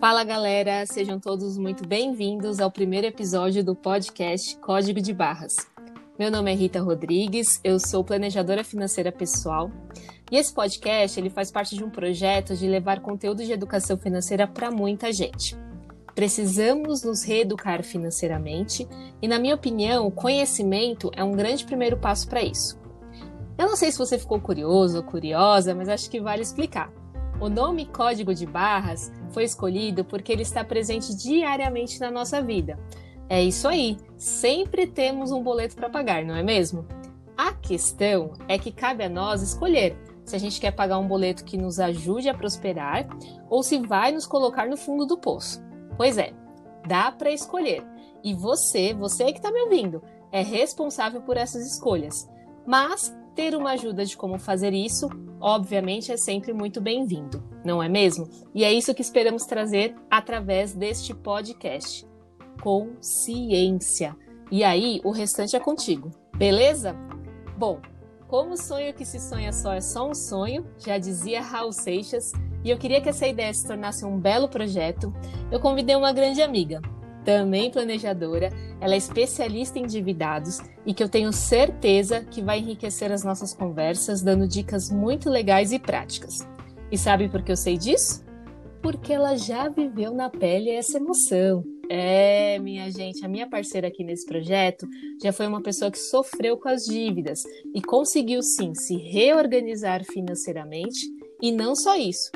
Fala galera, sejam todos muito bem-vindos ao primeiro episódio do podcast Código de Barras. Meu nome é Rita Rodrigues, eu sou planejadora financeira pessoal e esse podcast ele faz parte de um projeto de levar conteúdo de educação financeira para muita gente. Precisamos nos reeducar financeiramente e, na minha opinião, o conhecimento é um grande primeiro passo para isso. Eu não sei se você ficou curioso ou curiosa, mas acho que vale explicar. O nome Código de Barras foi escolhido porque ele está presente diariamente na nossa vida. É isso aí, sempre temos um boleto para pagar, não é mesmo? A questão é que cabe a nós escolher se a gente quer pagar um boleto que nos ajude a prosperar ou se vai nos colocar no fundo do poço. Pois é, dá para escolher. E você, você que está me ouvindo, é responsável por essas escolhas. Mas ter uma ajuda de como fazer isso, obviamente, é sempre muito bem-vindo, não é mesmo? E é isso que esperamos trazer através deste podcast. Consciência. E aí, o restante é contigo, beleza? Bom, como o sonho que se sonha só é só um sonho, já dizia Raul Seixas, e eu queria que essa ideia se tornasse um belo projeto, eu convidei uma grande amiga, também planejadora, ela é especialista em endividados e que eu tenho certeza que vai enriquecer as nossas conversas, dando dicas muito legais e práticas. E sabe por que eu sei disso? Porque ela já viveu na pele essa emoção. É, minha gente, a minha parceira aqui nesse projeto já foi uma pessoa que sofreu com as dívidas e conseguiu sim se reorganizar financeiramente. E não só isso,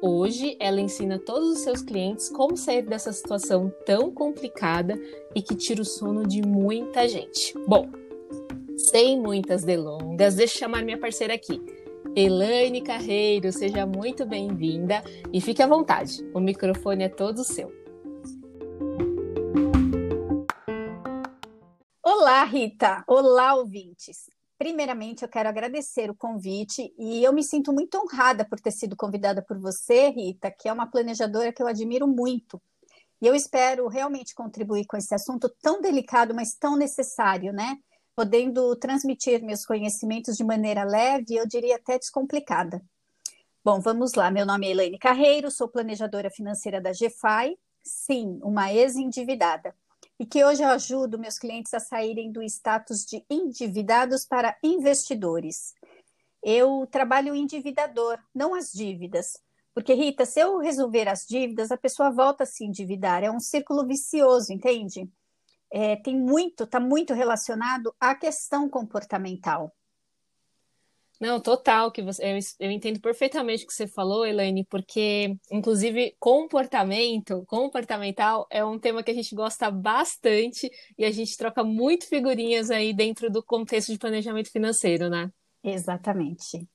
Hoje, ela ensina todos os seus clientes como sair dessa situação tão complicada e que tira o sono de muita gente. Bom, sem muitas delongas, deixa eu chamar minha parceira aqui. Elaine Carreiro, seja muito bem-vinda e fique à vontade, o microfone é todo seu. Olá, Rita! Olá, ouvintes! Primeiramente, eu quero agradecer o convite e eu me sinto muito honrada por ter sido convidada por você, Rita, que é uma planejadora que eu admiro muito. E eu espero realmente contribuir com esse assunto tão delicado, mas tão necessário, né? Podendo transmitir meus conhecimentos de maneira leve, eu diria até descomplicada. Bom, vamos lá. Meu nome é Elaine Carreiro, sou planejadora financeira da GFI. Sim, uma ex-endividada e que hoje eu ajudo meus clientes a saírem do status de endividados para investidores. Eu trabalho o endividador, não as dívidas. Porque, Rita, se eu resolver as dívidas, a pessoa volta a se endividar. É um círculo vicioso, entende? É, tem muito, está muito relacionado à questão comportamental. Não, total, que você, eu, eu entendo perfeitamente o que você falou, Elaine, porque, inclusive, comportamento, comportamental é um tema que a gente gosta bastante e a gente troca muito figurinhas aí dentro do contexto de planejamento financeiro, né? Exatamente.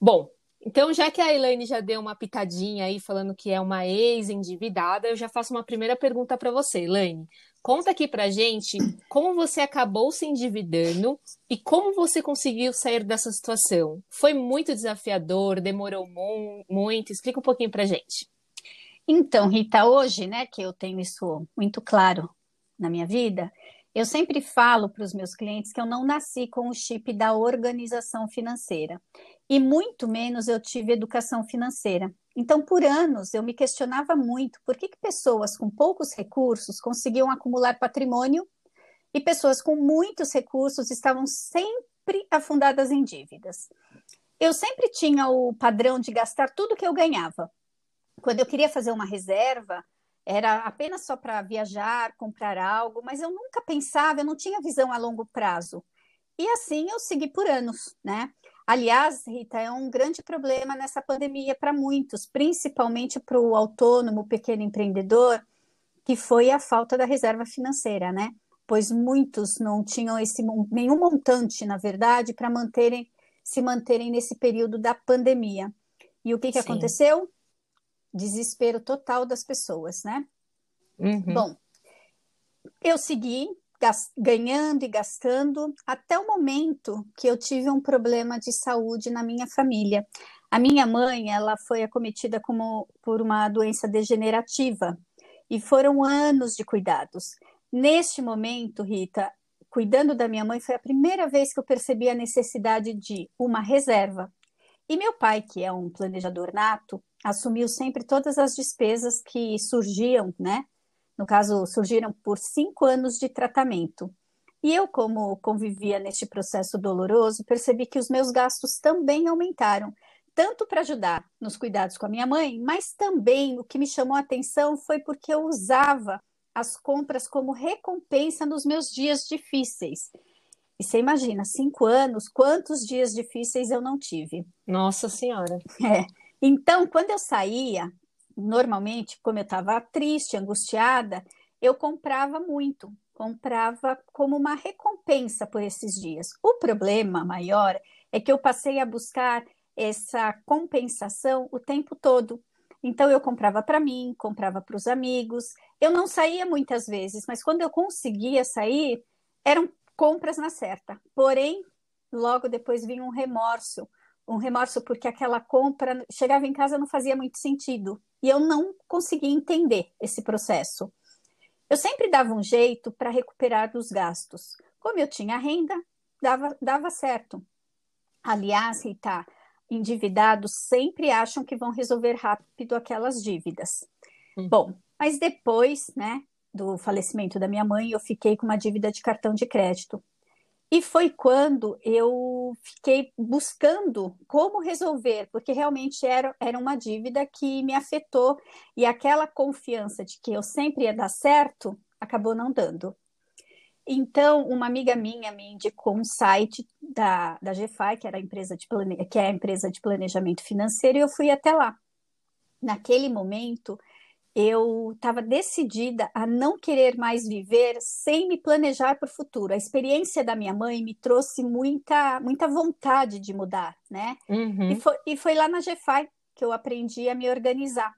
Bom, então, já que a Elaine já deu uma pitadinha aí falando que é uma ex-endividada, eu já faço uma primeira pergunta para você, Elaine. Conta aqui pra gente como você acabou se endividando e como você conseguiu sair dessa situação. Foi muito desafiador, demorou muito? Explica um pouquinho pra gente. Então, Rita, hoje, né, que eu tenho isso muito claro na minha vida, eu sempre falo para os meus clientes que eu não nasci com o chip da organização financeira e muito menos eu tive educação financeira. Então, por anos, eu me questionava muito por que, que pessoas com poucos recursos conseguiam acumular patrimônio e pessoas com muitos recursos estavam sempre afundadas em dívidas. Eu sempre tinha o padrão de gastar tudo que eu ganhava. Quando eu queria fazer uma reserva, era apenas só para viajar, comprar algo, mas eu nunca pensava, eu não tinha visão a longo prazo. E assim eu segui por anos, né? Aliás, Rita, é um grande problema nessa pandemia para muitos, principalmente para o autônomo, pequeno empreendedor, que foi a falta da reserva financeira, né? Pois muitos não tinham esse nenhum montante, na verdade, para manterem se manterem nesse período da pandemia. E o que, que aconteceu? Desespero total das pessoas, né? Uhum. Bom, eu segui ganhando e gastando até o momento que eu tive um problema de saúde na minha família. A minha mãe, ela foi acometida como, por uma doença degenerativa e foram anos de cuidados. Neste momento, Rita, cuidando da minha mãe, foi a primeira vez que eu percebi a necessidade de uma reserva. E meu pai, que é um planejador nato, assumiu sempre todas as despesas que surgiam, né? No caso, surgiram por cinco anos de tratamento. E eu, como convivia neste processo doloroso, percebi que os meus gastos também aumentaram, tanto para ajudar nos cuidados com a minha mãe, mas também o que me chamou a atenção foi porque eu usava as compras como recompensa nos meus dias difíceis. E você imagina, cinco anos, quantos dias difíceis eu não tive? Nossa Senhora! É. Então, quando eu saía, normalmente, como eu estava triste, angustiada, eu comprava muito, comprava como uma recompensa por esses dias. O problema maior é que eu passei a buscar essa compensação o tempo todo. Então eu comprava para mim, comprava para os amigos. Eu não saía muitas vezes, mas quando eu conseguia sair, eram compras na certa. Porém, logo depois vinha um remorso, um remorso porque aquela compra chegava em casa não fazia muito sentido e eu não conseguia entender esse processo. Eu sempre dava um jeito para recuperar dos gastos. Como eu tinha renda, dava, dava certo. Aliás, Rita, endividados sempre acham que vão resolver rápido aquelas dívidas. Hum. Bom, mas depois, né, do falecimento da minha mãe, eu fiquei com uma dívida de cartão de crédito. E foi quando eu fiquei buscando como resolver, porque realmente era, era uma dívida que me afetou e aquela confiança de que eu sempre ia dar certo acabou não dando. Então, uma amiga minha me indicou um site da, da GFI, que, era empresa de plane... que é a empresa de planejamento financeiro, e eu fui até lá. Naquele momento, eu estava decidida a não querer mais viver sem me planejar para o futuro. A experiência da minha mãe me trouxe muita, muita vontade de mudar, né? Uhum. E, foi, e foi lá na GFI que eu aprendi a me organizar.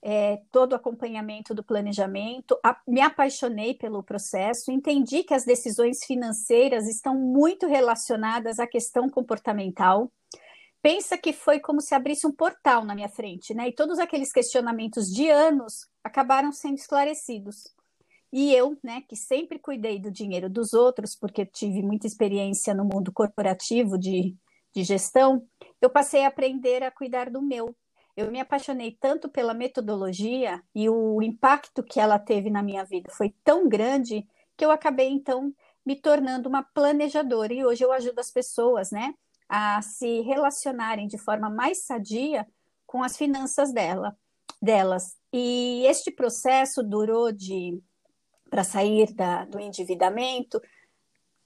É, todo o acompanhamento do planejamento, a, me apaixonei pelo processo, entendi que as decisões financeiras estão muito relacionadas à questão comportamental, pensa que foi como se abrisse um portal na minha frente, né? E todos aqueles questionamentos de anos acabaram sendo esclarecidos. E eu, né, que sempre cuidei do dinheiro dos outros, porque tive muita experiência no mundo corporativo de, de gestão, eu passei a aprender a cuidar do meu. Eu me apaixonei tanto pela metodologia e o impacto que ela teve na minha vida foi tão grande que eu acabei, então, me tornando uma planejadora. E hoje eu ajudo as pessoas, né, a se relacionarem de forma mais sadia com as finanças dela, delas. E este processo durou de para sair da, do endividamento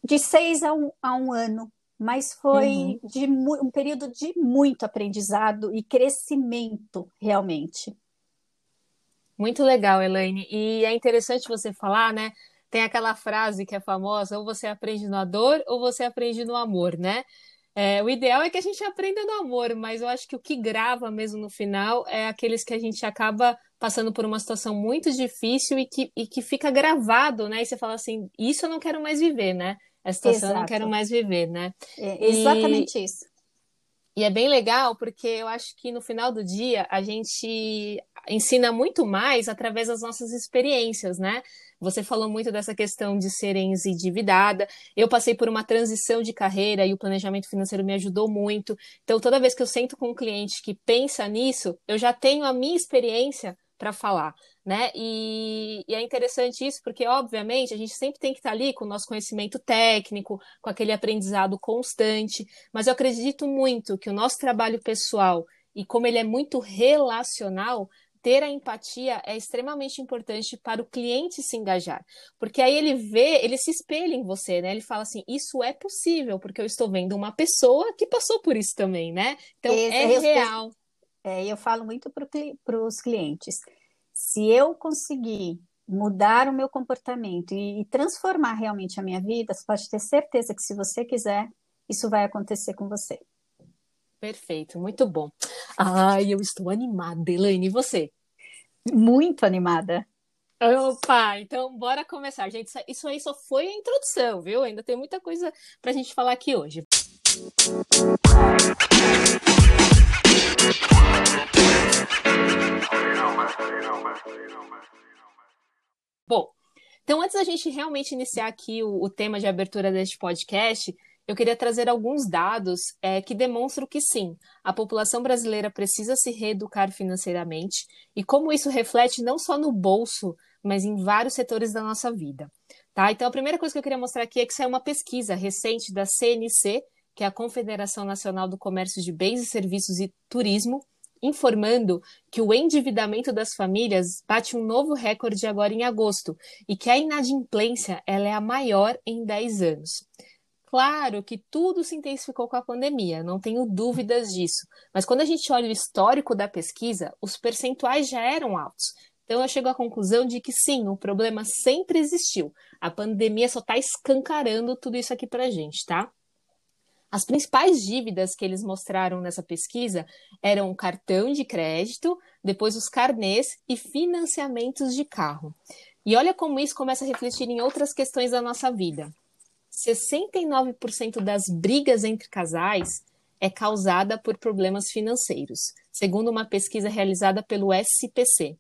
de seis a um, a um ano, mas foi uhum. de um período de muito aprendizado e crescimento realmente. Muito legal, Elaine. E é interessante você falar, né? Tem aquela frase que é famosa: ou você aprende na dor ou você aprende no amor, né? É, o ideal é que a gente aprenda no amor, mas eu acho que o que grava mesmo no final é aqueles que a gente acaba passando por uma situação muito difícil e que, e que fica gravado, né? E você fala assim, isso eu não quero mais viver, né? Essa situação Exato. eu não quero mais viver, né? É exatamente e... isso. E é bem legal porque eu acho que no final do dia a gente ensina muito mais através das nossas experiências, né? Você falou muito dessa questão de serem endividada. Eu passei por uma transição de carreira e o planejamento financeiro me ajudou muito. Então, toda vez que eu sento com um cliente que pensa nisso, eu já tenho a minha experiência para falar, né? E, e, é interessante isso porque, obviamente, a gente sempre tem que estar ali com o nosso conhecimento técnico, com aquele aprendizado constante, mas eu acredito muito que o nosso trabalho pessoal e como ele é muito relacional, ter a empatia é extremamente importante para o cliente se engajar, porque aí ele vê, ele se espelha em você, né? Ele fala assim: isso é possível, porque eu estou vendo uma pessoa que passou por isso também, né? Então Esse, é real. É, eu falo muito para os clientes: se eu conseguir mudar o meu comportamento e, e transformar realmente a minha vida, você pode ter certeza que se você quiser, isso vai acontecer com você. Perfeito, muito bom. Ai, eu estou animada, Elaine, e você? Muito animada. Opa, então bora começar, gente. Isso aí só foi a introdução, viu? Ainda tem muita coisa para a gente falar aqui hoje. Bom, então, antes da gente realmente iniciar aqui o, o tema de abertura deste podcast, eu queria trazer alguns dados é, que demonstram que sim, a população brasileira precisa se reeducar financeiramente e como isso reflete não só no bolso, mas em vários setores da nossa vida. Tá? Então, a primeira coisa que eu queria mostrar aqui é que saiu uma pesquisa recente da CNC, que é a Confederação Nacional do Comércio de Bens e Serviços e Turismo, informando que o endividamento das famílias bate um novo recorde agora em agosto e que a inadimplência ela é a maior em 10 anos. Claro que tudo se intensificou com a pandemia, não tenho dúvidas disso. Mas quando a gente olha o histórico da pesquisa, os percentuais já eram altos. Então eu chego à conclusão de que sim, o problema sempre existiu. A pandemia só está escancarando tudo isso aqui para a gente, tá? As principais dívidas que eles mostraram nessa pesquisa eram o cartão de crédito, depois os carnês e financiamentos de carro. E olha como isso começa a refletir em outras questões da nossa vida. 69% das brigas entre casais é causada por problemas financeiros, segundo uma pesquisa realizada pelo SPC.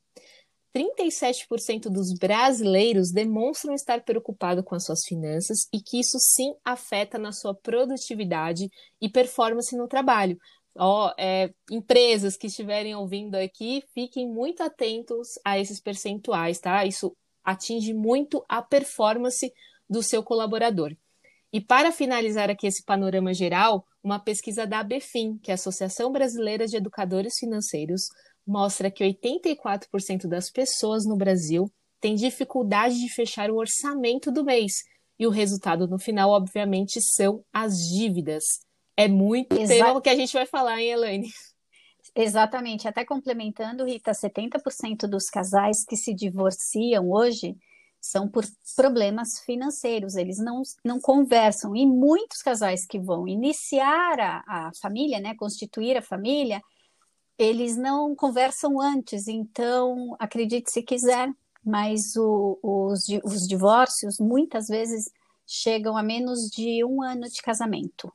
37% dos brasileiros demonstram estar preocupados com as suas finanças e que isso sim afeta na sua produtividade e performance no trabalho. Ó, é, empresas que estiverem ouvindo aqui, fiquem muito atentos a esses percentuais, tá? Isso atinge muito a performance do seu colaborador. E para finalizar aqui esse panorama geral, uma pesquisa da ABFIN, que é a Associação Brasileira de Educadores Financeiros, mostra que 84% das pessoas no Brasil têm dificuldade de fechar o orçamento do mês. E o resultado no final, obviamente, são as dívidas. É muito Exa tema que a gente vai falar, hein, Elaine? Exatamente. Até complementando, Rita, 70% dos casais que se divorciam hoje são por problemas financeiros, eles não, não conversam. E muitos casais que vão iniciar a, a família, né, constituir a família, eles não conversam antes. Então, acredite se quiser, mas o, os, os divórcios muitas vezes chegam a menos de um ano de casamento.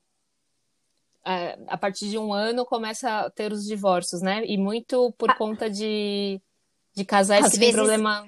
É, a partir de um ano começa a ter os divórcios, né? E muito por conta de, de casais Às que vezes... têm problema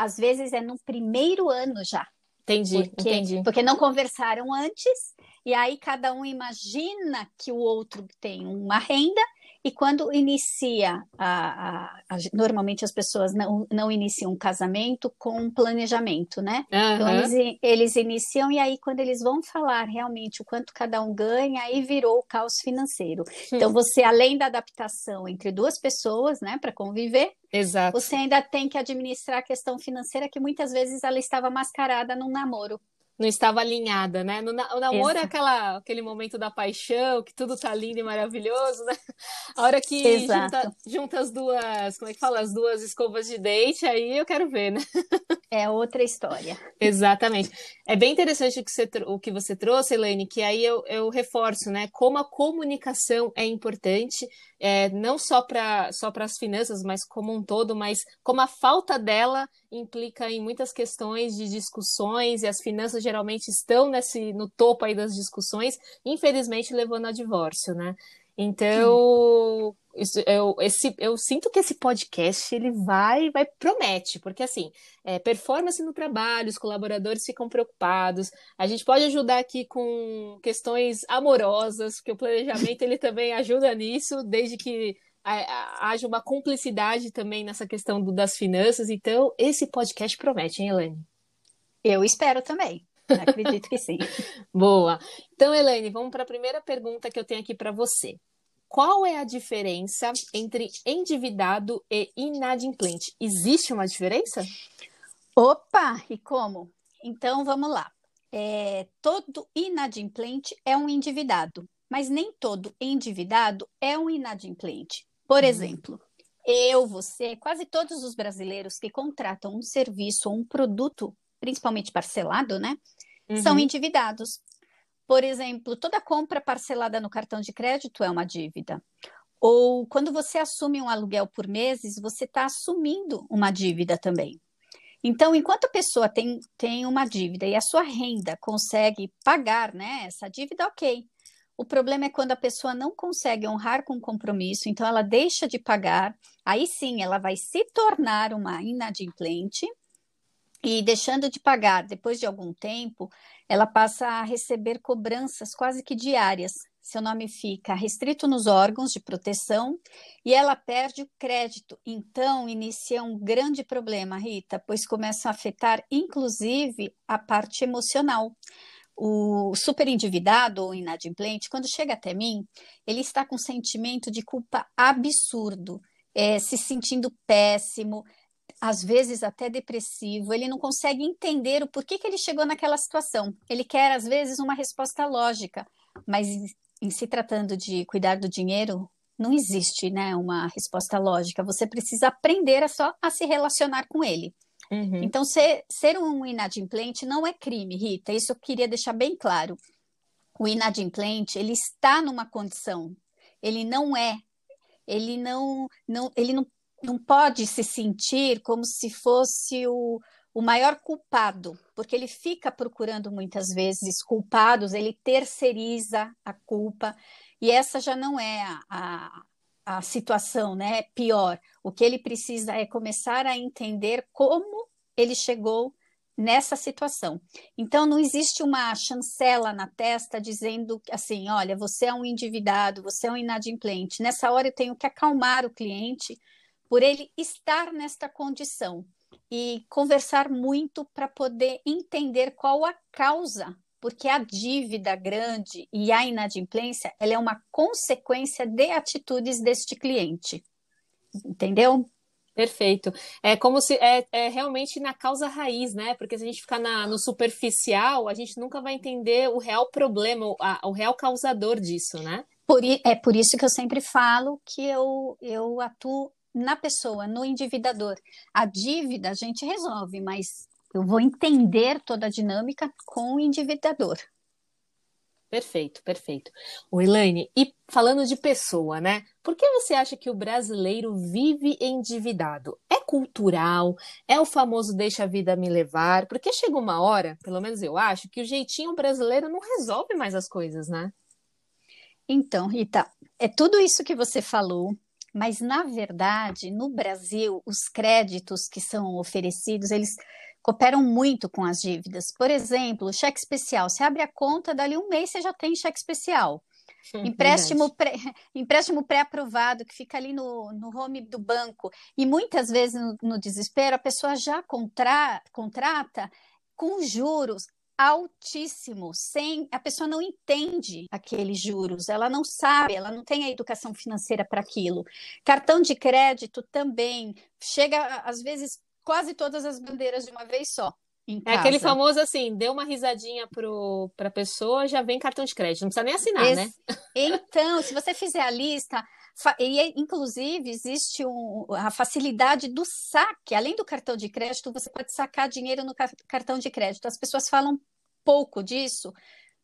às vezes é no primeiro ano já. Entendi, porque, entendi. Porque não conversaram antes, e aí cada um imagina que o outro tem uma renda e quando inicia, a, a, a, normalmente as pessoas não, não iniciam um casamento com um planejamento, né? Uhum. Então eles, eles iniciam e aí quando eles vão falar realmente o quanto cada um ganha, aí virou o caos financeiro. Hum. Então você, além da adaptação entre duas pessoas, né, para conviver, Exato. você ainda tem que administrar a questão financeira que muitas vezes ela estava mascarada num namoro não estava alinhada, né? No, o namoro é aquela, aquele momento da paixão, que tudo tá lindo e maravilhoso, né? A hora que junta, junta, as duas, como é que fala? As duas escovas de dente, aí eu quero ver, né? É outra história. Exatamente. É bem interessante o que você, o que você trouxe, Elaine, que aí eu, eu reforço, né? Como a comunicação é importante, é, não só para só as finanças, mas como um todo, mas como a falta dela implica em muitas questões de discussões, e as finanças geralmente estão nesse, no topo aí das discussões, infelizmente levando a divórcio, né? Então, isso, eu, esse, eu sinto que esse podcast ele vai, vai promete, porque assim, é, performance no trabalho, os colaboradores ficam preocupados. A gente pode ajudar aqui com questões amorosas, porque o planejamento ele também ajuda nisso, desde que haja uma cumplicidade também nessa questão do, das finanças. Então, esse podcast promete, hein, Elaine? Eu espero também. Acredito que sim. Boa. Então, Elaine, vamos para a primeira pergunta que eu tenho aqui para você. Qual é a diferença entre endividado e inadimplente? Existe uma diferença? Opa, e como? Então vamos lá. É, todo inadimplente é um endividado, mas nem todo endividado é um inadimplente. Por uhum. exemplo, eu, você, quase todos os brasileiros que contratam um serviço ou um produto, principalmente parcelado, né, uhum. são endividados. Por exemplo, toda compra parcelada no cartão de crédito é uma dívida. Ou quando você assume um aluguel por meses, você está assumindo uma dívida também. Então, enquanto a pessoa tem, tem uma dívida e a sua renda consegue pagar né, essa dívida, ok. O problema é quando a pessoa não consegue honrar com o compromisso, então ela deixa de pagar, aí sim ela vai se tornar uma inadimplente e deixando de pagar depois de algum tempo, ela passa a receber cobranças quase que diárias. Seu nome fica restrito nos órgãos de proteção e ela perde o crédito. Então, inicia um grande problema, Rita, pois começa a afetar inclusive a parte emocional. O superendividado ou inadimplente, quando chega até mim, ele está com um sentimento de culpa absurdo, é, se sentindo péssimo, às vezes até depressivo, ele não consegue entender o porquê que ele chegou naquela situação. Ele quer, às vezes, uma resposta lógica, mas em se tratando de cuidar do dinheiro, não existe né, uma resposta lógica. Você precisa aprender a só a se relacionar com ele. Uhum. Então, ser, ser um inadimplente não é crime, Rita. Isso eu queria deixar bem claro. O inadimplente, ele está numa condição, ele não é, ele não, não, ele não não pode se sentir como se fosse o, o maior culpado, porque ele fica procurando muitas vezes culpados, ele terceiriza a culpa, e essa já não é a, a, a situação, né? Pior. O que ele precisa é começar a entender como ele chegou nessa situação. Então, não existe uma chancela na testa dizendo assim: olha, você é um endividado, você é um inadimplente. Nessa hora eu tenho que acalmar o cliente por ele estar nesta condição e conversar muito para poder entender qual a causa, porque a dívida grande e a inadimplência ela é uma consequência de atitudes deste cliente. Entendeu? Perfeito. É como se é, é, realmente na causa raiz, né? Porque se a gente ficar na, no superficial, a gente nunca vai entender o real problema, o, a, o real causador disso, né? Por, é por isso que eu sempre falo que eu, eu atuo na pessoa, no endividador. A dívida a gente resolve, mas eu vou entender toda a dinâmica com o endividador. Perfeito, perfeito. O Elaine, e falando de pessoa, né? Por que você acha que o brasileiro vive endividado? É cultural? É o famoso deixa a vida me levar? Porque chega uma hora, pelo menos eu acho, que o jeitinho brasileiro não resolve mais as coisas, né? Então, Rita, é tudo isso que você falou mas, na verdade, no Brasil, os créditos que são oferecidos, eles cooperam muito com as dívidas. Por exemplo, cheque especial. Você abre a conta, dali um mês você já tem cheque especial. Sim, empréstimo, pré, empréstimo pré-aprovado que fica ali no, no home do banco. E muitas vezes, no, no desespero, a pessoa já contra, contrata com juros altíssimo, sem a pessoa não entende aqueles juros, ela não sabe, ela não tem a educação financeira para aquilo. Cartão de crédito também chega às vezes quase todas as bandeiras de uma vez só. É aquele famoso assim, deu uma risadinha para a pessoa, já vem cartão de crédito, não precisa nem assinar, né? Então, se você fizer a lista, e inclusive existe um, a facilidade do saque, além do cartão de crédito, você pode sacar dinheiro no cartão de crédito. As pessoas falam pouco disso,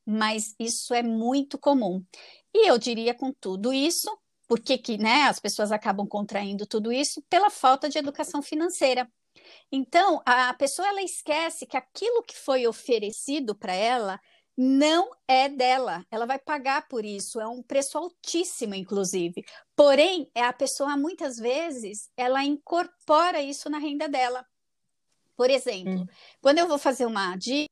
mas isso é muito comum. E eu diria com tudo isso, porque que, né, as pessoas acabam contraindo tudo isso pela falta de educação financeira. Então, a pessoa ela esquece que aquilo que foi oferecido para ela não é dela. Ela vai pagar por isso, é um preço altíssimo, inclusive. Porém, é a pessoa muitas vezes ela incorpora isso na renda dela. Por exemplo, hum. quando eu vou fazer uma dívida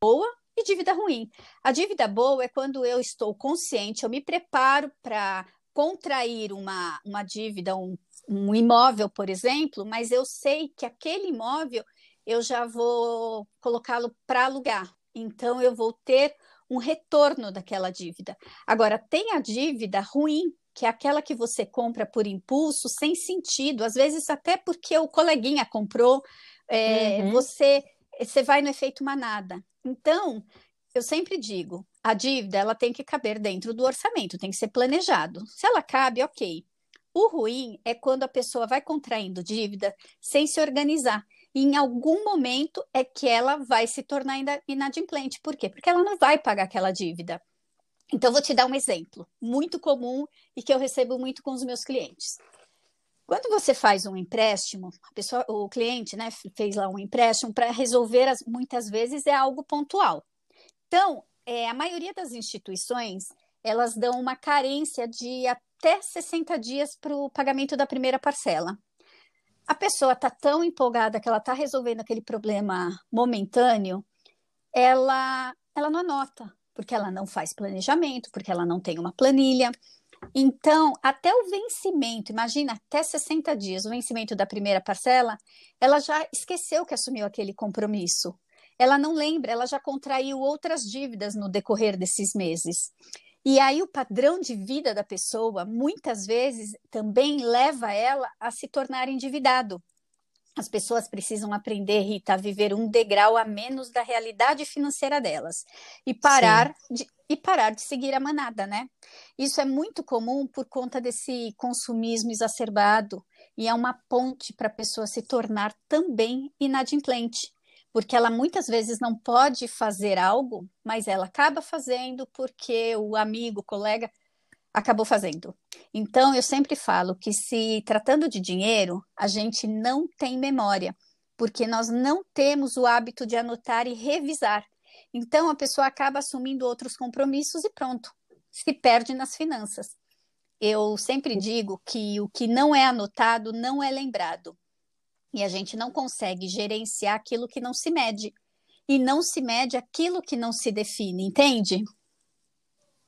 boa e dívida ruim. A dívida boa é quando eu estou consciente, eu me preparo para contrair uma, uma dívida, um, um imóvel, por exemplo, mas eu sei que aquele imóvel eu já vou colocá-lo para alugar. Então, eu vou ter um retorno daquela dívida. Agora, tem a dívida ruim, que é aquela que você compra por impulso, sem sentido, às vezes até porque o coleguinha comprou, é, uhum. você, você vai no efeito manada. Então, eu sempre digo, a dívida ela tem que caber dentro do orçamento, tem que ser planejado. Se ela cabe, ok. O ruim é quando a pessoa vai contraindo dívida sem se organizar. E em algum momento é que ela vai se tornar inadimplente. Por quê? Porque ela não vai pagar aquela dívida. Então, vou te dar um exemplo muito comum e que eu recebo muito com os meus clientes. Quando você faz um empréstimo, pessoa, o cliente né, fez lá um empréstimo para resolver, as, muitas vezes, é algo pontual. Então, é, a maioria das instituições, elas dão uma carência de até 60 dias para o pagamento da primeira parcela. a pessoa está tão empolgada que ela está resolvendo aquele problema momentâneo, ela, ela não anota, porque ela não faz planejamento, porque ela não tem uma planilha. Então, até o vencimento, imagina, até 60 dias, o vencimento da primeira parcela, ela já esqueceu que assumiu aquele compromisso. Ela não lembra, ela já contraiu outras dívidas no decorrer desses meses. E aí o padrão de vida da pessoa, muitas vezes, também leva ela a se tornar endividado. As pessoas precisam aprender, Rita, a viver um degrau a menos da realidade financeira delas e parar de, e parar de seguir a manada, né? Isso é muito comum por conta desse consumismo exacerbado e é uma ponte para a pessoa se tornar também inadimplente, porque ela muitas vezes não pode fazer algo, mas ela acaba fazendo porque o amigo, o colega acabou fazendo. Então, eu sempre falo que se tratando de dinheiro, a gente não tem memória, porque nós não temos o hábito de anotar e revisar. Então, a pessoa acaba assumindo outros compromissos e pronto, se perde nas finanças. Eu sempre digo que o que não é anotado não é lembrado. E a gente não consegue gerenciar aquilo que não se mede. E não se mede aquilo que não se define, entende?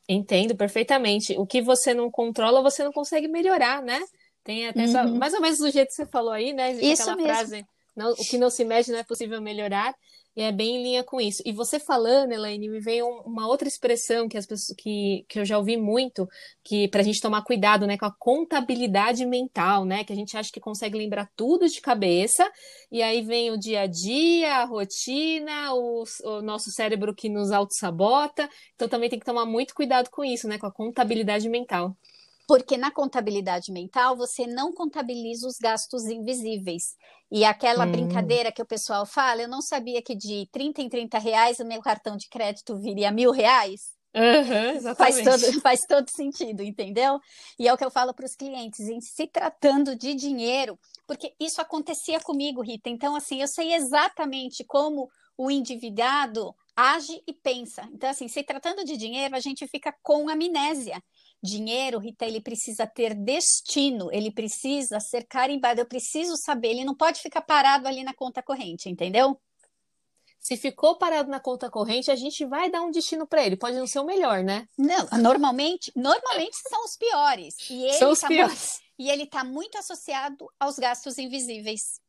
Entendo perfeitamente. O que você não controla, você não consegue melhorar, né? Tem até uhum. essa, mais ou menos do jeito que você falou aí, né? Isso Aquela mesmo. frase, não, o que não se mede não é possível melhorar. E é bem em linha com isso. E você falando, Elaine, me veio uma outra expressão que as pessoas que, que eu já ouvi muito, que para a gente tomar cuidado, né, com a contabilidade mental, né, que a gente acha que consegue lembrar tudo de cabeça, e aí vem o dia a dia, a rotina, o, o nosso cérebro que nos auto-sabota. Então também tem que tomar muito cuidado com isso, né, com a contabilidade mental. Porque na contabilidade mental você não contabiliza os gastos invisíveis. E aquela hum. brincadeira que o pessoal fala, eu não sabia que de 30 em 30 reais o meu cartão de crédito viria mil reais. Uhum, faz, todo, faz todo sentido, entendeu? E é o que eu falo para os clientes, em se tratando de dinheiro, porque isso acontecia comigo, Rita. Então, assim, eu sei exatamente como o endividado age e pensa. Então, assim, se tratando de dinheiro, a gente fica com amnésia. Dinheiro, Rita, ele precisa ter destino, ele precisa ser carimbado, eu preciso saber, ele não pode ficar parado ali na conta corrente, entendeu? Se ficou parado na conta corrente, a gente vai dar um destino para ele. Pode não ser o melhor, né? Não, normalmente, normalmente são os piores. E são os tá piores. Muito, e ele está muito associado aos gastos invisíveis.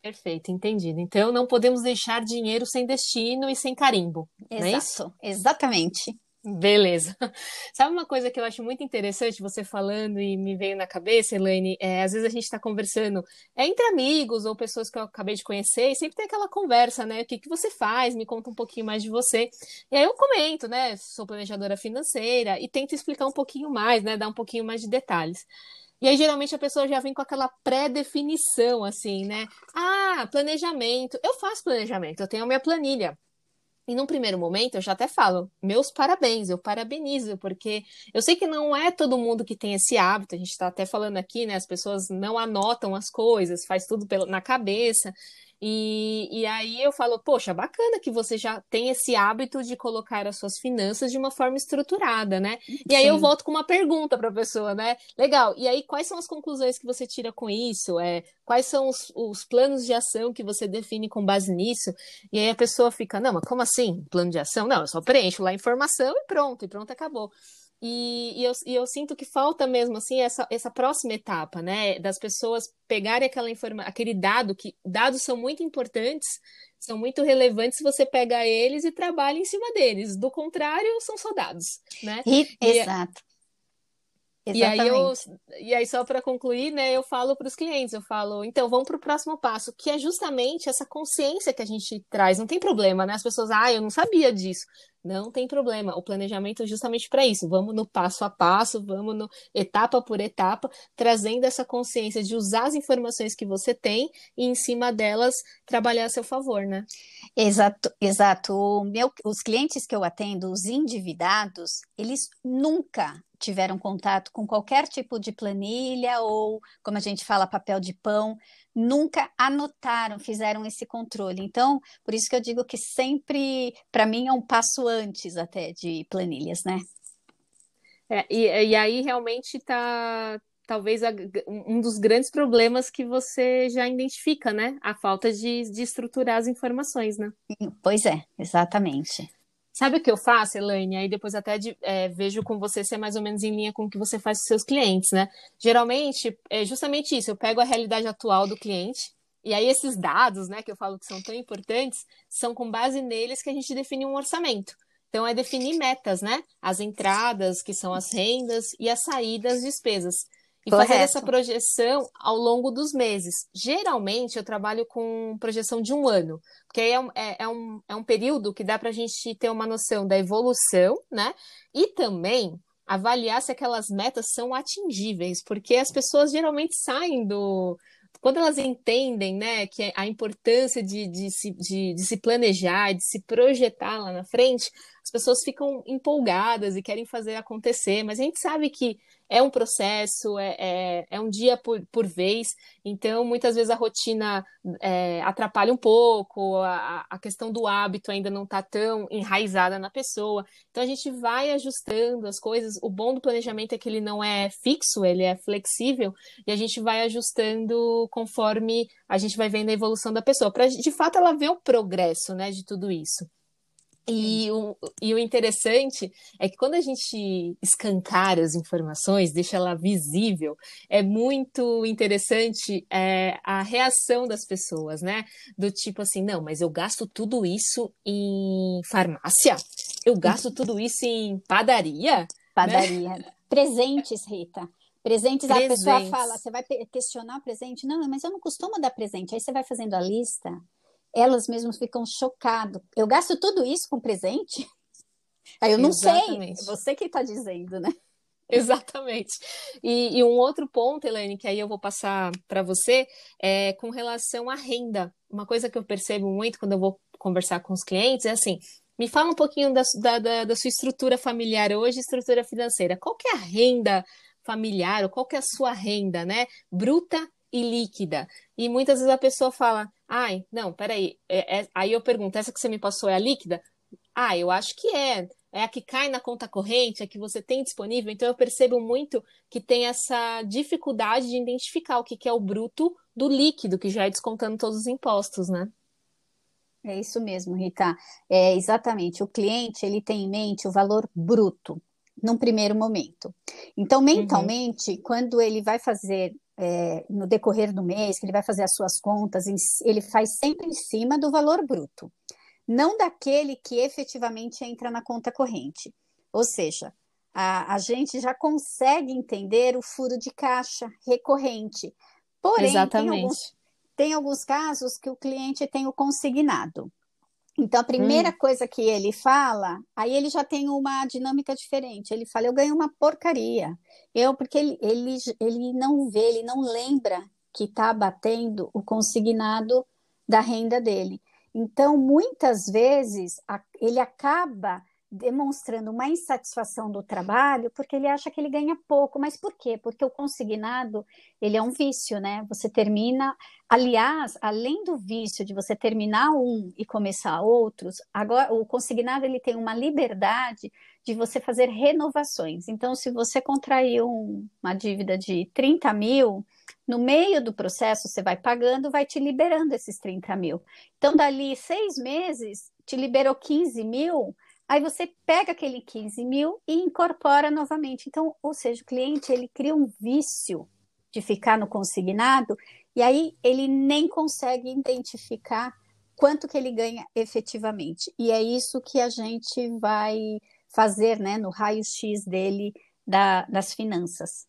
Perfeito, entendido. Então não podemos deixar dinheiro sem destino e sem carimbo. Exato, não é isso? exatamente. Beleza. Sabe uma coisa que eu acho muito interessante você falando e me veio na cabeça, Elaine? É, às vezes a gente está conversando é, entre amigos ou pessoas que eu acabei de conhecer e sempre tem aquela conversa, né? O que, que você faz? Me conta um pouquinho mais de você. E aí eu comento, né? Sou planejadora financeira e tento explicar um pouquinho mais, né? Dar um pouquinho mais de detalhes. E aí, geralmente, a pessoa já vem com aquela pré-definição, assim, né? Ah, planejamento. Eu faço planejamento, eu tenho a minha planilha. E num primeiro momento eu já até falo, meus parabéns, eu parabenizo, porque eu sei que não é todo mundo que tem esse hábito, a gente está até falando aqui, né? As pessoas não anotam as coisas, faz tudo na cabeça. E, e aí eu falo, poxa, bacana que você já tem esse hábito de colocar as suas finanças de uma forma estruturada, né? E aí Sim. eu volto com uma pergunta para a pessoa, né? Legal. E aí, quais são as conclusões que você tira com isso? É, quais são os, os planos de ação que você define com base nisso? E aí a pessoa fica, não, mas como assim? Plano de ação? Não, eu só preencho lá a informação e pronto, e pronto, acabou. E, e, eu, e eu sinto que falta mesmo assim essa, essa próxima etapa, né? Das pessoas pegarem aquela informa aquele dado, que dados são muito importantes, são muito relevantes se você pega eles e trabalha em cima deles. Do contrário, são soldados, né? E, exato. E aí, eu, e aí, só para concluir, né, eu falo para os clientes, eu falo, então vamos para o próximo passo, que é justamente essa consciência que a gente traz. Não tem problema, né? As pessoas, ah, eu não sabia disso. Não tem problema. O planejamento é justamente para isso. Vamos no passo a passo, vamos no etapa por etapa, trazendo essa consciência de usar as informações que você tem e em cima delas trabalhar a seu favor, né? Exato, exato. Meu, os clientes que eu atendo, os endividados, eles nunca tiveram contato com qualquer tipo de planilha ou, como a gente fala, papel de pão, nunca anotaram, fizeram esse controle. Então, por isso que eu digo que sempre, para mim, é um passo antes até de planilhas, né? É, e, e aí realmente está talvez a, um dos grandes problemas que você já identifica, né? A falta de, de estruturar as informações, né? Pois é, exatamente. Sabe o que eu faço, Elaine? Aí depois até de, é, vejo com você se é mais ou menos em linha com o que você faz com seus clientes, né? Geralmente, é justamente isso. Eu pego a realidade atual do cliente, e aí esses dados, né, que eu falo que são tão importantes, são com base neles que a gente define um orçamento. Então, é definir metas, né? As entradas, que são as rendas, e as saídas, despesas. E Correto. fazer essa projeção ao longo dos meses. Geralmente, eu trabalho com projeção de um ano, porque aí é um, é, é um, é um período que dá para a gente ter uma noção da evolução, né? E também avaliar se aquelas metas são atingíveis, porque as pessoas geralmente saem do, quando elas entendem né, que a importância de, de, se, de, de se planejar, de se projetar lá na frente, as pessoas ficam empolgadas e querem fazer acontecer, mas a gente sabe que é um processo, é, é, é um dia por, por vez, então muitas vezes a rotina é, atrapalha um pouco, a, a questão do hábito ainda não está tão enraizada na pessoa, então a gente vai ajustando as coisas. O bom do planejamento é que ele não é fixo, ele é flexível, e a gente vai ajustando conforme a gente vai vendo a evolução da pessoa, para de fato ela ver o progresso né, de tudo isso. E o, e o interessante é que quando a gente escancara as informações, deixa ela visível, é muito interessante é, a reação das pessoas, né? Do tipo assim, não, mas eu gasto tudo isso em farmácia? Eu gasto tudo isso em padaria? Padaria. Né? Presentes, Rita. Presentes, presentes, a pessoa fala, você vai questionar o presente? Não, mas eu não costumo dar presente. Aí você vai fazendo a lista elas mesmas ficam chocadas. Eu gasto tudo isso com presente? Aí eu não Exatamente. sei, você que está dizendo, né? Exatamente. E, e, um outro ponto, Helene, que aí eu vou passar para você, é com relação à renda. Uma coisa que eu percebo muito quando eu vou conversar com os clientes é assim: me fala um pouquinho da, da, da sua estrutura familiar hoje, estrutura financeira. Qual que é a renda familiar, ou qual que é a sua renda, né? Bruta e líquida. E muitas vezes a pessoa fala, ai, não, peraí. É, é... Aí eu pergunto, essa que você me passou é a líquida? Ah, eu acho que é. É a que cai na conta corrente, a que você tem disponível. Então eu percebo muito que tem essa dificuldade de identificar o que, que é o bruto do líquido, que já é descontando todos os impostos, né? É isso mesmo, Rita. É exatamente. O cliente ele tem em mente o valor bruto num primeiro momento. Então, uhum. mentalmente, uhum. quando ele vai fazer é, no decorrer do mês, que ele vai fazer as suas contas, ele faz sempre em cima do valor bruto, não daquele que efetivamente entra na conta corrente. Ou seja, a, a gente já consegue entender o furo de caixa recorrente. Porém, tem alguns, tem alguns casos que o cliente tem o consignado. Então, a primeira hum. coisa que ele fala, aí ele já tem uma dinâmica diferente. Ele fala, eu ganhei uma porcaria. Eu, porque ele, ele, ele não vê, ele não lembra que está batendo o consignado da renda dele. Então, muitas vezes, a, ele acaba demonstrando uma insatisfação do trabalho porque ele acha que ele ganha pouco. Mas por quê? Porque o consignado, ele é um vício, né? Você termina, aliás, além do vício de você terminar um e começar outros, agora o consignado ele tem uma liberdade de você fazer renovações. Então, se você contraiu um, uma dívida de 30 mil, no meio do processo você vai pagando, vai te liberando esses 30 mil. Então, dali seis meses, te liberou 15 mil, Aí você pega aquele 15 mil e incorpora novamente. Então, ou seja, o cliente ele cria um vício de ficar no consignado e aí ele nem consegue identificar quanto que ele ganha efetivamente. E é isso que a gente vai fazer né, no raio-x dele da, das finanças.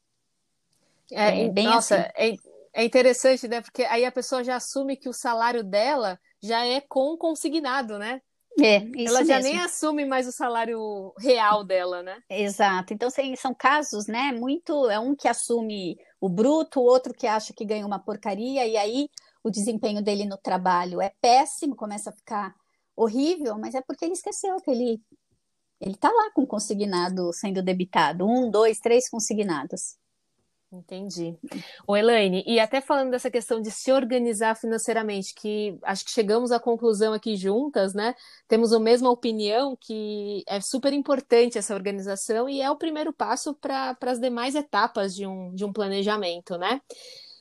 É, é bem nossa, assim. é, é interessante, né? Porque aí a pessoa já assume que o salário dela já é com consignado, né? É, Ela já mesmo. nem assume mais o salário real dela, né? Exato. Então são casos, né? Muito é um que assume o bruto, o outro que acha que ganha uma porcaria e aí o desempenho dele no trabalho é péssimo, começa a ficar horrível, mas é porque ele esqueceu que ele ele está lá com consignado sendo debitado, um, dois, três consignados. Entendi. O Elaine, e até falando dessa questão de se organizar financeiramente, que acho que chegamos à conclusão aqui juntas, né? Temos a mesma opinião que é super importante essa organização e é o primeiro passo para as demais etapas de um, de um planejamento, né?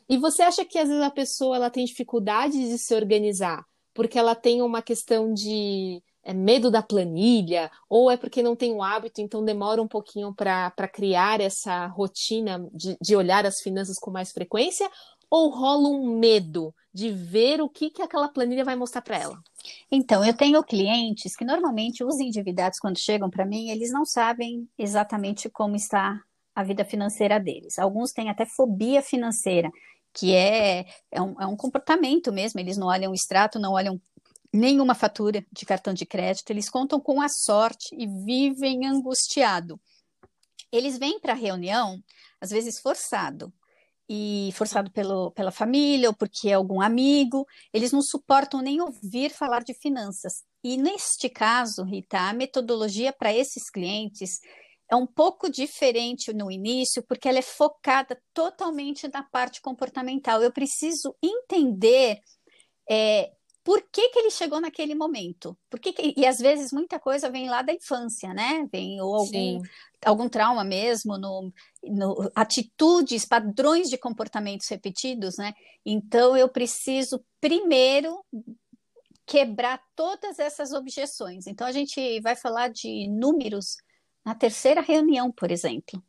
E você acha que às vezes a pessoa ela tem dificuldade de se organizar porque ela tem uma questão de é medo da planilha, ou é porque não tem o hábito, então demora um pouquinho para criar essa rotina de, de olhar as finanças com mais frequência, ou rola um medo de ver o que, que aquela planilha vai mostrar para ela? Então, eu tenho clientes que normalmente os endividados, quando chegam para mim, eles não sabem exatamente como está a vida financeira deles. Alguns têm até fobia financeira, que é, é, um, é um comportamento mesmo, eles não olham o extrato, não olham nenhuma fatura de cartão de crédito, eles contam com a sorte e vivem angustiado. Eles vêm para a reunião, às vezes forçado, e forçado pelo, pela família ou porque é algum amigo, eles não suportam nem ouvir falar de finanças. E neste caso, Rita, a metodologia para esses clientes é um pouco diferente no início, porque ela é focada totalmente na parte comportamental. Eu preciso entender é, por que, que ele chegou naquele momento? Por que, que e às vezes muita coisa vem lá da infância, né? Vem ou algum, algum trauma mesmo, no, no, atitudes, padrões de comportamentos repetidos, né? Então eu preciso primeiro quebrar todas essas objeções. Então a gente vai falar de números na terceira reunião, por exemplo.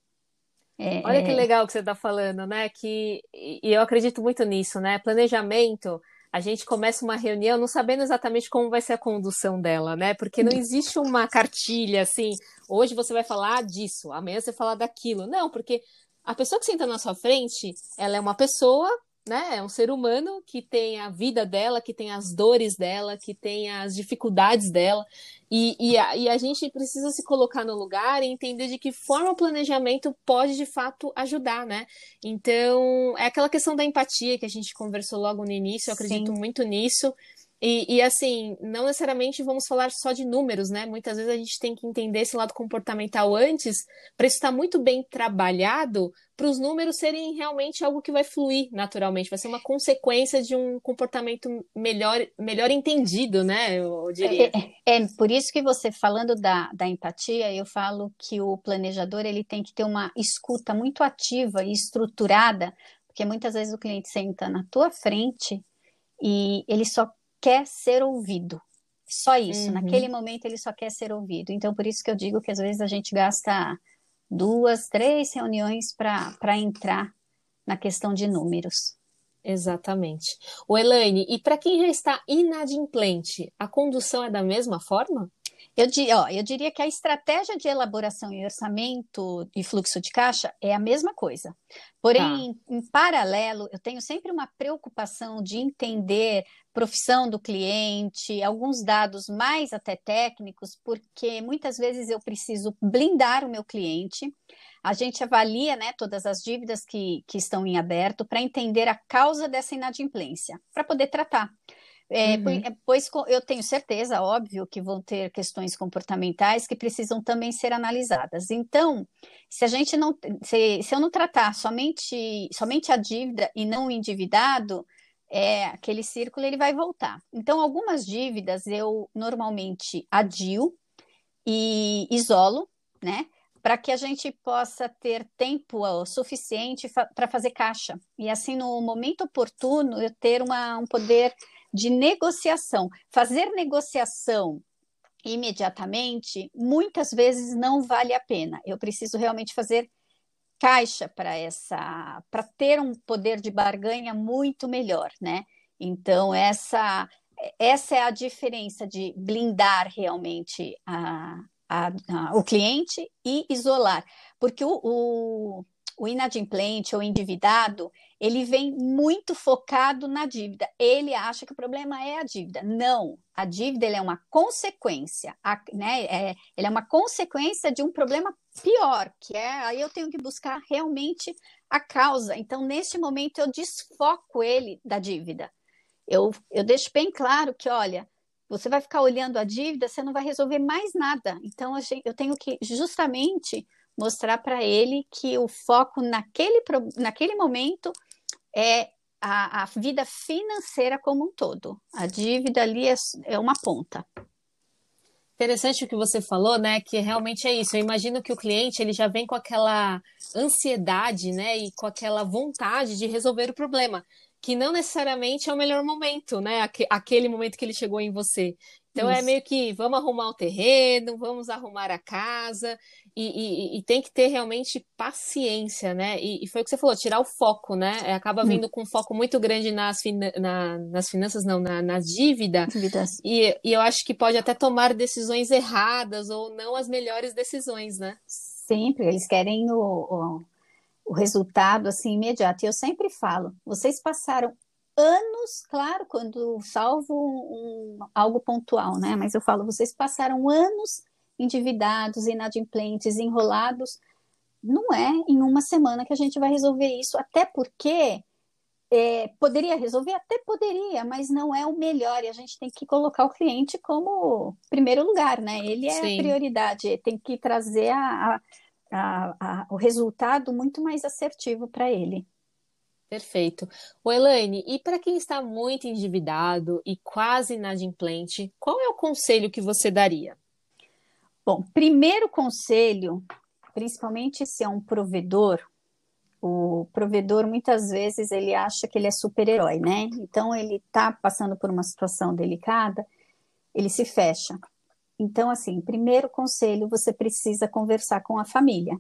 É, Olha que é legal que você está falando, né? Que e eu acredito muito nisso, né? Planejamento a gente começa uma reunião não sabendo exatamente como vai ser a condução dela, né? Porque não existe uma cartilha assim, hoje você vai falar disso, amanhã você vai falar daquilo. Não, porque a pessoa que senta na sua frente, ela é uma pessoa né? É um ser humano que tem a vida dela, que tem as dores dela, que tem as dificuldades dela. E, e, a, e a gente precisa se colocar no lugar e entender de que forma o planejamento pode de fato ajudar, né? Então, é aquela questão da empatia que a gente conversou logo no início, eu acredito Sim. muito nisso. E, e, assim, não necessariamente vamos falar só de números, né? Muitas vezes a gente tem que entender esse lado comportamental antes, para isso estar muito bem trabalhado, para os números serem realmente algo que vai fluir naturalmente, vai ser uma consequência de um comportamento melhor, melhor entendido, né? Eu diria. É, é, é por isso que você, falando da, da empatia, eu falo que o planejador ele tem que ter uma escuta muito ativa e estruturada, porque muitas vezes o cliente senta na tua frente e ele só quer ser ouvido. Só isso. Uhum. Naquele momento ele só quer ser ouvido. Então, por isso que eu digo que às vezes a gente gasta duas, três reuniões para entrar na questão de números. Exatamente. O Elaine, e para quem já está inadimplente, a condução é da mesma forma? Eu, ó, eu diria que a estratégia de elaboração e orçamento e fluxo de caixa é a mesma coisa. Porém, tá. em, em paralelo, eu tenho sempre uma preocupação de entender profissão do cliente, alguns dados mais até técnicos, porque muitas vezes eu preciso blindar o meu cliente. A gente avalia né, todas as dívidas que, que estão em aberto para entender a causa dessa inadimplência, para poder tratar. É, uhum. É, pois eu tenho certeza, óbvio, que vão ter questões comportamentais que precisam também ser analisadas. Então, se a gente não, se, se eu não tratar somente, somente a dívida e não o endividado, é, aquele círculo ele vai voltar. Então, algumas dívidas eu normalmente adio e isolo, né? Para que a gente possa ter tempo suficiente para fazer caixa. E assim, no momento oportuno, eu ter uma, um poder de negociação. Fazer negociação imediatamente, muitas vezes não vale a pena. Eu preciso realmente fazer caixa para essa, para ter um poder de barganha muito melhor, né? Então essa essa é a diferença de blindar realmente a, a, a, o cliente e isolar, porque o, o, o inadimplente ou endividado, ele vem muito focado na dívida. Ele acha que o problema é a dívida. Não, a dívida é uma consequência, a, né? É, ele é uma consequência de um problema pior, que é aí eu tenho que buscar realmente a causa. Então, neste momento, eu desfoco ele da dívida. Eu, eu deixo bem claro que, olha, você vai ficar olhando a dívida, você não vai resolver mais nada. Então, eu tenho que justamente mostrar para ele que o foco naquele, naquele momento é a, a, vida financeira como um todo. A dívida ali é, é uma ponta. Interessante o que você falou, né? Que realmente é isso. Eu imagino que o cliente ele já vem com aquela ansiedade, né? E com aquela vontade de resolver o problema, que não necessariamente é o melhor momento, né? Aquele momento que ele chegou em você. Então é Isso. é meio que vamos arrumar o terreno, vamos arrumar a casa, e, e, e tem que ter realmente paciência, né? E, e, foi o que você falou, tirar o foco, né? É, acaba hum. vindo com um foco muito grande nas, na, nas finanças, não, na, na dívida. Dívidas. E, e eu acho que pode até tomar decisões erradas ou não as melhores decisões, né? Sempre, eles querem o, o, o resultado assim imediato. E eu sempre falo, vocês passaram anos, claro, quando salvo um, algo pontual, né? Mas eu falo, vocês passaram anos endividados, inadimplentes, enrolados. Não é em uma semana que a gente vai resolver isso, até porque é, poderia resolver? Até poderia, mas não é o melhor e a gente tem que colocar o cliente como primeiro lugar, né? Ele é Sim. a prioridade, tem que trazer a, a, a, o resultado muito mais assertivo para ele. Perfeito. O Elaine, e para quem está muito endividado e quase inadimplente, qual é o conselho que você daria? Bom, primeiro conselho, principalmente se é um provedor, o provedor muitas vezes ele acha que ele é super-herói, né? Então ele está passando por uma situação delicada, ele se fecha. Então, assim, primeiro conselho, você precisa conversar com a família.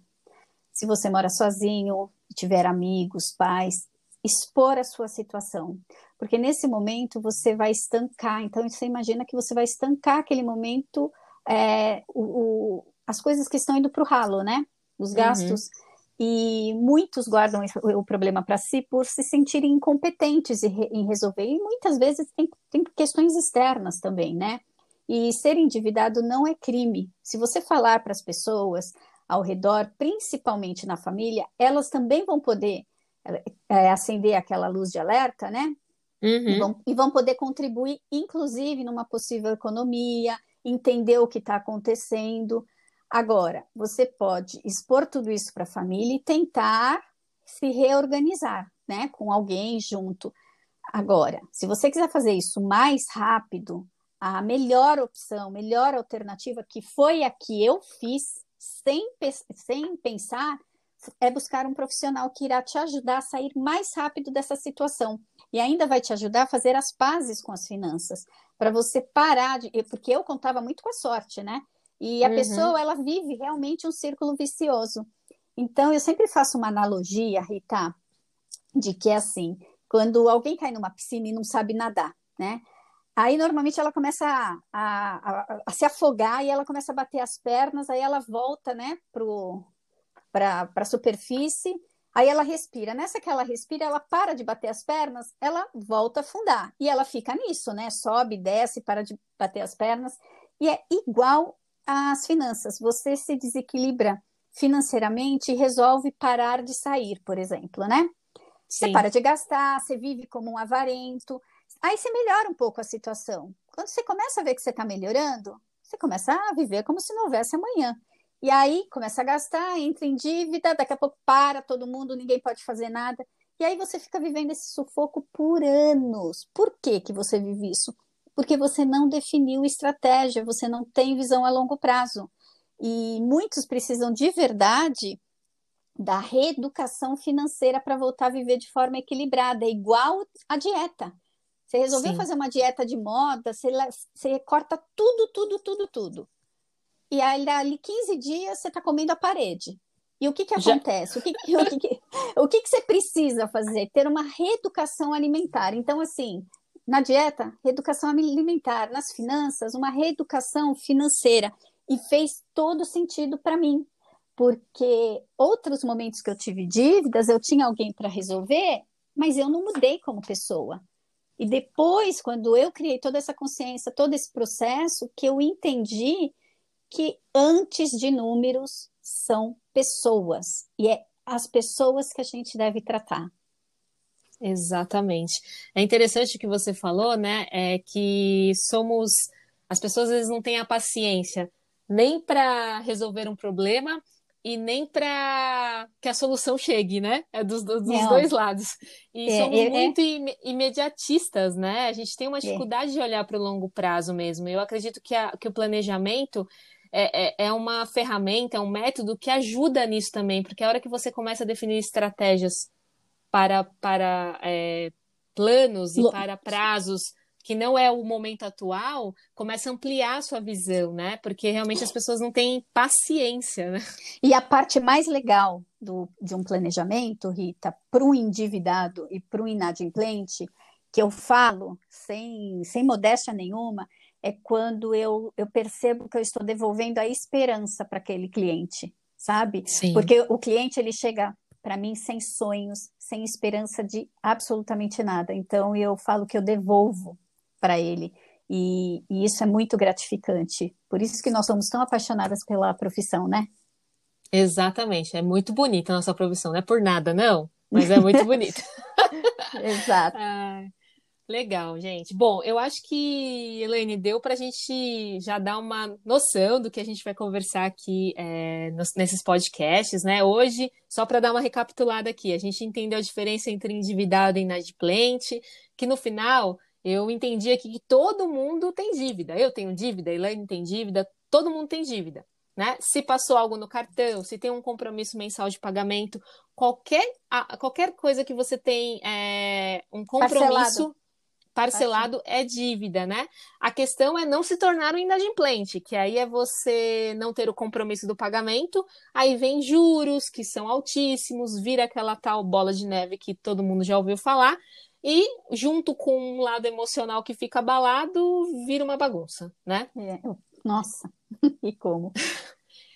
Se você mora sozinho, tiver amigos, pais, expor a sua situação, porque nesse momento você vai estancar. Então você imagina que você vai estancar aquele momento, é, o, o, as coisas que estão indo para o ralo, né? Os uhum. gastos. Uhum. E muitos guardam o problema para si por se sentirem incompetentes em resolver. E muitas vezes tem, tem questões externas também, né? E ser endividado não é crime. Se você falar para as pessoas ao redor, principalmente na família, elas também vão poder é, acender aquela luz de alerta, né? Uhum. E, vão, e vão poder contribuir, inclusive, numa possível economia, entender o que está acontecendo. Agora, você pode expor tudo isso para a família e tentar se reorganizar, né? Com alguém junto. Agora, se você quiser fazer isso mais rápido, a melhor opção, melhor alternativa, que foi a que eu fiz, sem, sem pensar, é buscar um profissional que irá te ajudar a sair mais rápido dessa situação e ainda vai te ajudar a fazer as pazes com as finanças, para você parar de. Porque eu contava muito com a sorte, né? E a uhum. pessoa, ela vive realmente um círculo vicioso. Então, eu sempre faço uma analogia, Rita, de que é assim: quando alguém cai numa piscina e não sabe nadar, né? Aí, normalmente, ela começa a, a, a, a se afogar e ela começa a bater as pernas, aí ela volta, né, pro, para a superfície, aí ela respira. Nessa que ela respira, ela para de bater as pernas, ela volta a afundar. E ela fica nisso, né? Sobe, desce, para de bater as pernas. E é igual às finanças. Você se desequilibra financeiramente e resolve parar de sair, por exemplo, né? Sim. Você para de gastar, você vive como um avarento. Aí você melhora um pouco a situação. Quando você começa a ver que você está melhorando, você começa a viver como se não houvesse amanhã. E aí começa a gastar, entra em dívida, daqui a pouco para todo mundo, ninguém pode fazer nada. E aí você fica vivendo esse sufoco por anos. Por que, que você vive isso? Porque você não definiu estratégia, você não tem visão a longo prazo. E muitos precisam de verdade da reeducação financeira para voltar a viver de forma equilibrada, igual a dieta. Você resolveu Sim. fazer uma dieta de moda, você, você corta tudo, tudo, tudo, tudo e aí ali 15 dias você está comendo a parede. E o que, que acontece? Já... O, que, o, que, o que, que você precisa fazer? Ter uma reeducação alimentar. Então, assim, na dieta, reeducação alimentar, nas finanças, uma reeducação financeira. E fez todo sentido para mim, porque outros momentos que eu tive dívidas, eu tinha alguém para resolver, mas eu não mudei como pessoa. E depois, quando eu criei toda essa consciência, todo esse processo, que eu entendi que antes de números são pessoas e é as pessoas que a gente deve tratar. Exatamente. É interessante o que você falou, né? É que somos as pessoas às vezes não têm a paciência nem para resolver um problema, e nem para que a solução chegue, né? É dos, dos dois lados. E é, somos é, é. muito é... imediatistas, né? A gente tem uma é. dificuldade de olhar para o longo prazo mesmo. Eu acredito que, a, que o planejamento é, é, uma ferramenta, é um método que ajuda nisso também, porque a hora que você começa a definir estratégias para, para planos e para prazos que não é o momento atual, começa a ampliar a sua visão, né? Porque realmente as pessoas não têm paciência, né? E a parte mais legal do, de um planejamento, Rita, para um endividado e para um inadimplente, que eu falo sem, sem modéstia nenhuma, é quando eu, eu percebo que eu estou devolvendo a esperança para aquele cliente, sabe? Sim. Porque o cliente ele chega para mim sem sonhos, sem esperança de absolutamente nada. Então eu falo que eu devolvo para ele. E, e, isso é muito gratificante. Por isso que nós somos tão apaixonadas pela profissão, né? Exatamente. É muito bonita a nossa profissão. Não é por nada, não, mas é muito bonita. Exato. Legal, gente. Bom, eu acho que, Elaine, deu para a gente já dar uma noção do que a gente vai conversar aqui é, nos, nesses podcasts, né? Hoje, só para dar uma recapitulada aqui, a gente entendeu a diferença entre endividado e inadimplente, que no final eu entendi aqui que todo mundo tem dívida. Eu tenho dívida, Elaine tem dívida, todo mundo tem dívida. Né? Se passou algo no cartão, se tem um compromisso mensal de pagamento, qualquer, qualquer coisa que você tem é, um compromisso parcelado, parcelado é dívida, né? A questão é não se tornar um inadimplente, que aí é você não ter o compromisso do pagamento, aí vem juros que são altíssimos, vira aquela tal bola de neve que todo mundo já ouviu falar, e, junto com um lado emocional que fica abalado, vira uma bagunça, né? É. Nossa, e como?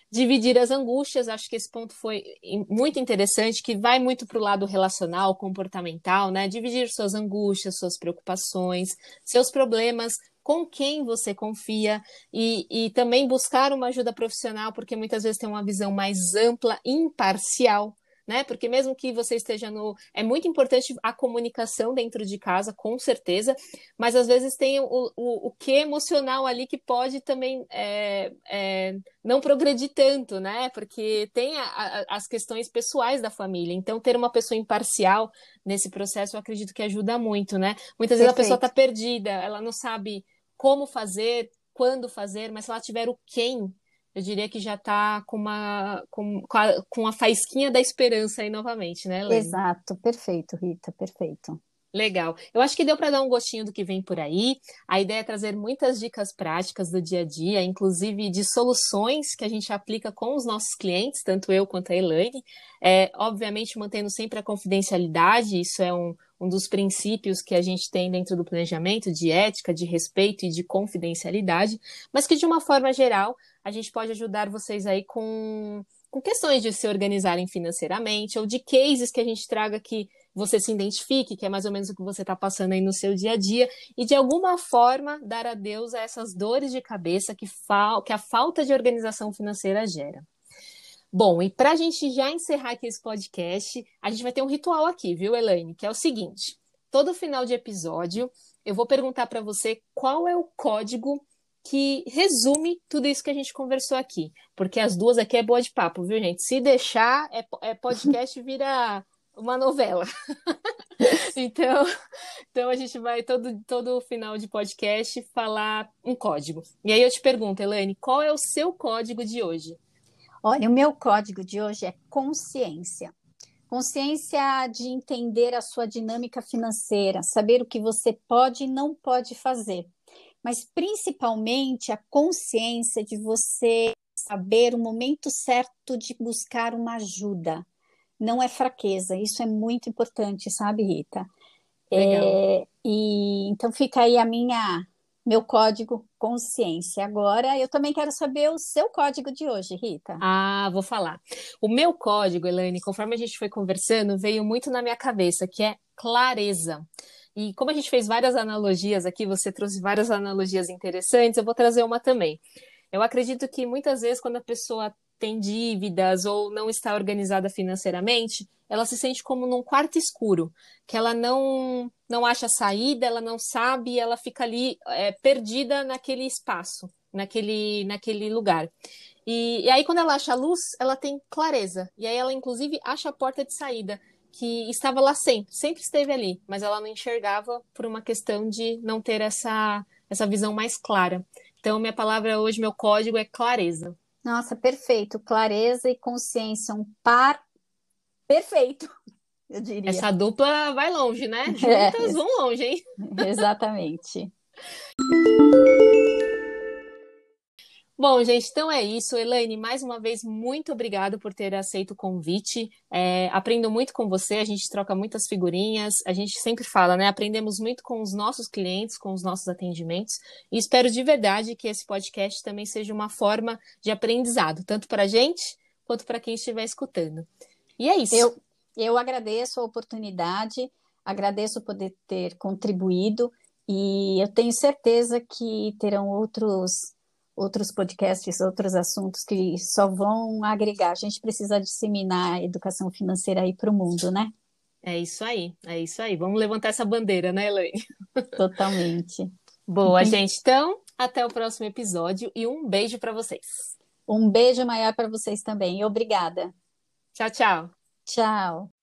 Dividir as angústias, acho que esse ponto foi muito interessante, que vai muito para o lado relacional, comportamental, né? Dividir suas angústias, suas preocupações, seus problemas com quem você confia e, e também buscar uma ajuda profissional, porque muitas vezes tem uma visão mais ampla, imparcial né? Porque mesmo que você esteja no. É muito importante a comunicação dentro de casa, com certeza, mas às vezes tem o, o, o que emocional ali que pode também é, é, não progredir tanto, né? Porque tem a, a, as questões pessoais da família. Então, ter uma pessoa imparcial nesse processo, eu acredito que ajuda muito, né? Muitas Perfeito. vezes a pessoa está perdida, ela não sabe como fazer, quando fazer, mas se ela tiver o quem eu diria que já está com uma com, com a faísquinha da esperança aí novamente, né, Lene? Exato, perfeito, Rita, perfeito. Legal. Eu acho que deu para dar um gostinho do que vem por aí. A ideia é trazer muitas dicas práticas do dia a dia, inclusive de soluções que a gente aplica com os nossos clientes, tanto eu quanto a Elaine. É, obviamente, mantendo sempre a confidencialidade, isso é um, um dos princípios que a gente tem dentro do planejamento, de ética, de respeito e de confidencialidade, mas que, de uma forma geral, a gente pode ajudar vocês aí com, com questões de se organizarem financeiramente ou de cases que a gente traga que você se identifique, que é mais ou menos o que você está passando aí no seu dia a dia, e de alguma forma dar adeus a essas dores de cabeça que, que a falta de organização financeira gera. Bom, e para a gente já encerrar aqui esse podcast, a gente vai ter um ritual aqui, viu, Elaine? Que é o seguinte: todo final de episódio, eu vou perguntar para você qual é o código que resume tudo isso que a gente conversou aqui. Porque as duas aqui é boa de papo, viu, gente? Se deixar, é, é podcast vira uma novela. então, então a gente vai todo, todo final de podcast falar um código. E aí eu te pergunto, Elaine, qual é o seu código de hoje? Olha, o meu código de hoje é consciência. Consciência de entender a sua dinâmica financeira, saber o que você pode e não pode fazer, mas principalmente a consciência de você saber o momento certo de buscar uma ajuda. Não é fraqueza, isso é muito importante, sabe, Rita? É, e então fica aí a minha meu código consciência. Agora, eu também quero saber o seu código de hoje, Rita. Ah, vou falar. O meu código, Elaine, conforme a gente foi conversando, veio muito na minha cabeça, que é clareza. E como a gente fez várias analogias aqui, você trouxe várias analogias interessantes, eu vou trazer uma também. Eu acredito que muitas vezes, quando a pessoa tem dívidas ou não está organizada financeiramente, ela se sente como num quarto escuro, que ela não não acha saída, ela não sabe, ela fica ali é, perdida naquele espaço, naquele naquele lugar. E, e aí, quando ela acha a luz, ela tem clareza. E aí, ela, inclusive, acha a porta de saída, que estava lá sempre, sempre esteve ali, mas ela não enxergava por uma questão de não ter essa, essa visão mais clara. Então, minha palavra hoje, meu código é clareza. Nossa, perfeito. Clareza e consciência, um par perfeito, eu diria. Essa dupla vai longe, né? É. Juntas é. vão longe, hein? Exatamente. Bom, gente, então é isso. Elaine, mais uma vez, muito obrigado por ter aceito o convite. É, aprendo muito com você, a gente troca muitas figurinhas, a gente sempre fala, né? Aprendemos muito com os nossos clientes, com os nossos atendimentos, e espero de verdade que esse podcast também seja uma forma de aprendizado, tanto para a gente quanto para quem estiver escutando. E é isso. Eu, eu agradeço a oportunidade, agradeço poder ter contribuído, e eu tenho certeza que terão outros outros podcasts, outros assuntos que só vão agregar. A gente precisa disseminar a educação financeira aí para o mundo, né? É isso aí, é isso aí. Vamos levantar essa bandeira, né, Elaine? Totalmente. Boa, gente. Então, até o próximo episódio e um beijo para vocês. Um beijo maior para vocês também. Obrigada. Tchau, tchau. Tchau.